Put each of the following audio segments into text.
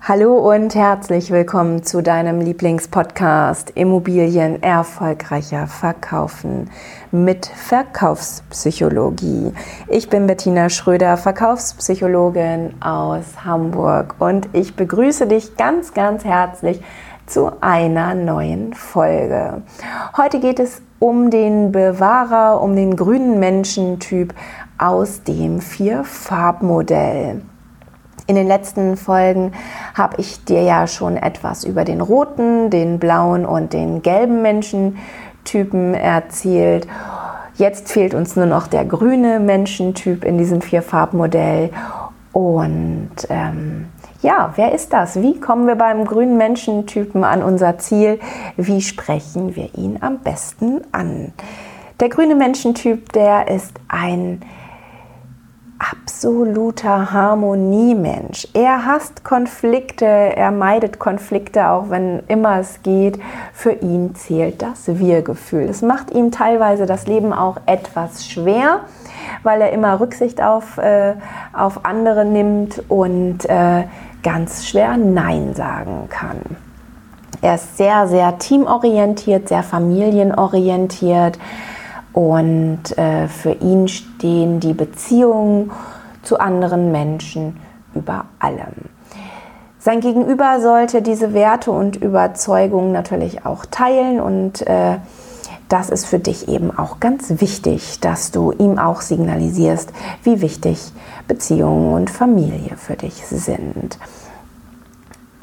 Hallo und herzlich willkommen zu deinem Lieblingspodcast Immobilien erfolgreicher verkaufen mit Verkaufspsychologie. Ich bin Bettina Schröder, Verkaufspsychologin aus Hamburg und ich begrüße dich ganz, ganz herzlich zu einer neuen Folge. Heute geht es um den Bewahrer, um den grünen Menschentyp aus dem Vier-Farbmodell. In den letzten Folgen habe ich dir ja schon etwas über den roten, den blauen und den gelben Menschentypen erzählt. Jetzt fehlt uns nur noch der grüne Menschentyp in diesem Vierfarbmodell. Und ähm, ja, wer ist das? Wie kommen wir beim grünen Menschentypen an unser Ziel? Wie sprechen wir ihn am besten an? Der grüne Menschentyp, der ist ein absoluter Harmoniemensch. Er hasst Konflikte, er meidet Konflikte, auch wenn immer es geht. Für ihn zählt das Wir-Gefühl. Es macht ihm teilweise das Leben auch etwas schwer, weil er immer Rücksicht auf, äh, auf andere nimmt und äh, ganz schwer Nein sagen kann. Er ist sehr, sehr teamorientiert, sehr familienorientiert und äh, für ihn stehen die Beziehungen zu anderen Menschen über allem. Sein Gegenüber sollte diese Werte und Überzeugungen natürlich auch teilen und äh, das ist für dich eben auch ganz wichtig, dass du ihm auch signalisierst, wie wichtig Beziehungen und Familie für dich sind.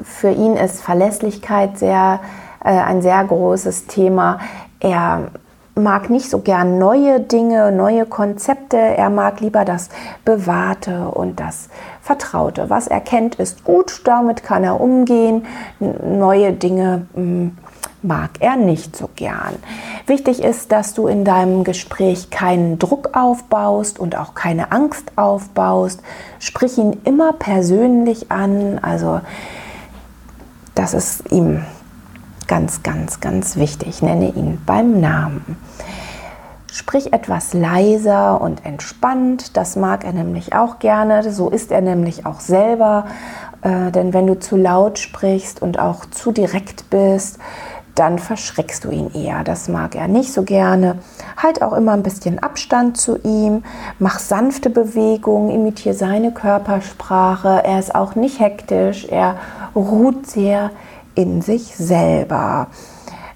Für ihn ist Verlässlichkeit sehr, äh, ein sehr großes Thema. Er mag nicht so gern neue Dinge, neue Konzepte. Er mag lieber das Bewahrte und das Vertraute. Was er kennt, ist gut, damit kann er umgehen. Neue Dinge hm, mag er nicht so gern. Wichtig ist, dass du in deinem Gespräch keinen Druck aufbaust und auch keine Angst aufbaust. Sprich ihn immer persönlich an. Also das ist ihm Ganz, ganz, ganz wichtig. Nenne ihn beim Namen. Sprich etwas leiser und entspannt. Das mag er nämlich auch gerne. So ist er nämlich auch selber. Äh, denn wenn du zu laut sprichst und auch zu direkt bist, dann verschreckst du ihn eher. Das mag er nicht so gerne. Halt auch immer ein bisschen Abstand zu ihm. Mach sanfte Bewegungen, imitiere seine Körpersprache. Er ist auch nicht hektisch. Er ruht sehr in sich selber.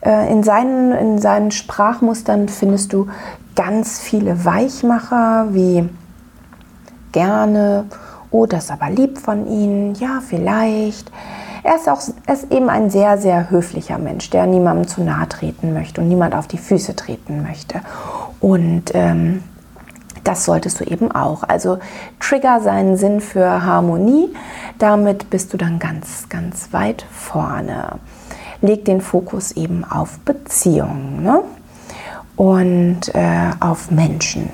Äh, in seinen, in seinen Sprachmustern findest du ganz viele Weichmacher wie gerne, oh, das ist aber lieb von Ihnen, ja, vielleicht. Er ist, auch, er ist eben ein sehr, sehr höflicher Mensch, der niemandem zu nahe treten möchte und niemand auf die Füße treten möchte. Und ähm, das solltest du eben auch. Also trigger seinen Sinn für Harmonie. Damit bist du dann ganz, ganz weit vorne. Leg den Fokus eben auf Beziehungen ne? und äh, auf Menschen.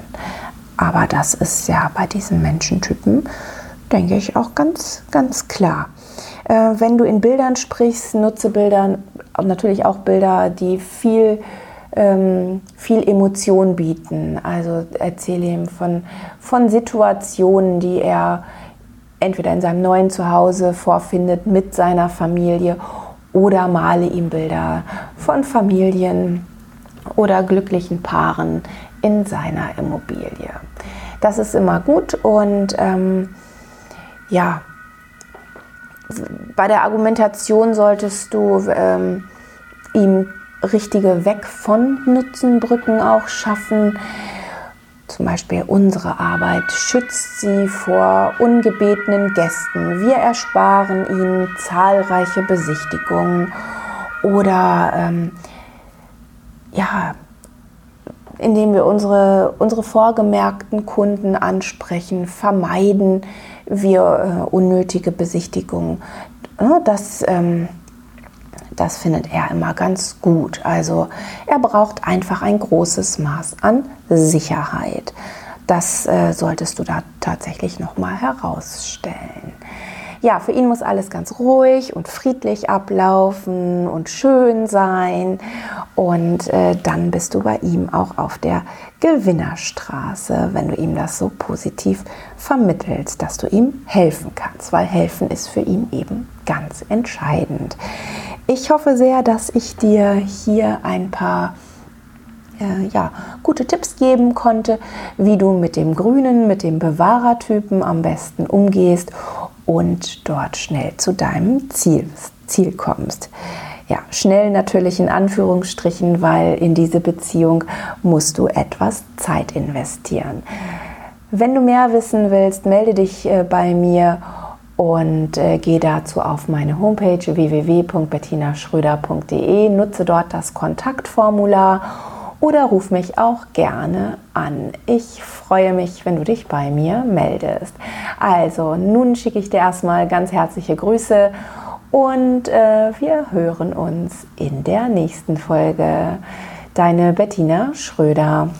Aber das ist ja bei diesen Menschentypen, denke ich, auch ganz, ganz klar. Äh, wenn du in Bildern sprichst, nutze Bilder, natürlich auch Bilder, die viel ähm, viel Emotion bieten. Also erzähle ihm von, von Situationen, die er entweder in seinem neuen Zuhause vorfindet mit seiner Familie oder male ihm Bilder von Familien oder glücklichen Paaren in seiner Immobilie. Das ist immer gut und ähm, ja, bei der Argumentation solltest du ähm, ihm richtige Weg von Nutzenbrücken auch schaffen. Zum Beispiel unsere Arbeit schützt sie vor ungebetenen Gästen. Wir ersparen ihnen zahlreiche Besichtigungen oder ähm, ja, indem wir unsere, unsere vorgemerkten Kunden ansprechen, vermeiden wir äh, unnötige Besichtigungen. Das ähm, das findet er immer ganz gut. Also er braucht einfach ein großes Maß an Sicherheit. Das äh, solltest du da tatsächlich noch mal herausstellen. ja, für ihn muss alles ganz ruhig und friedlich ablaufen und schön sein. Und äh, dann bist du bei ihm auch auf der Gewinnerstraße, wenn du ihm das so positiv vermittelst, dass du ihm helfen kannst, weil helfen ist für ihn eben ganz entscheidend. Ich hoffe sehr, dass ich dir hier ein paar äh, ja, gute Tipps geben konnte, wie du mit dem Grünen, mit dem Bewahrertypen am besten umgehst und dort schnell zu deinem Ziel, Ziel kommst. Ja, schnell natürlich in Anführungsstrichen, weil in diese Beziehung musst du etwas Zeit investieren. Wenn du mehr wissen willst, melde dich äh, bei mir und äh, geh dazu auf meine Homepage www.bettinaschröder.de, nutze dort das Kontaktformular oder ruf mich auch gerne an. Ich freue mich, wenn du dich bei mir meldest. Also, nun schicke ich dir erstmal ganz herzliche Grüße und äh, wir hören uns in der nächsten Folge. Deine Bettina Schröder.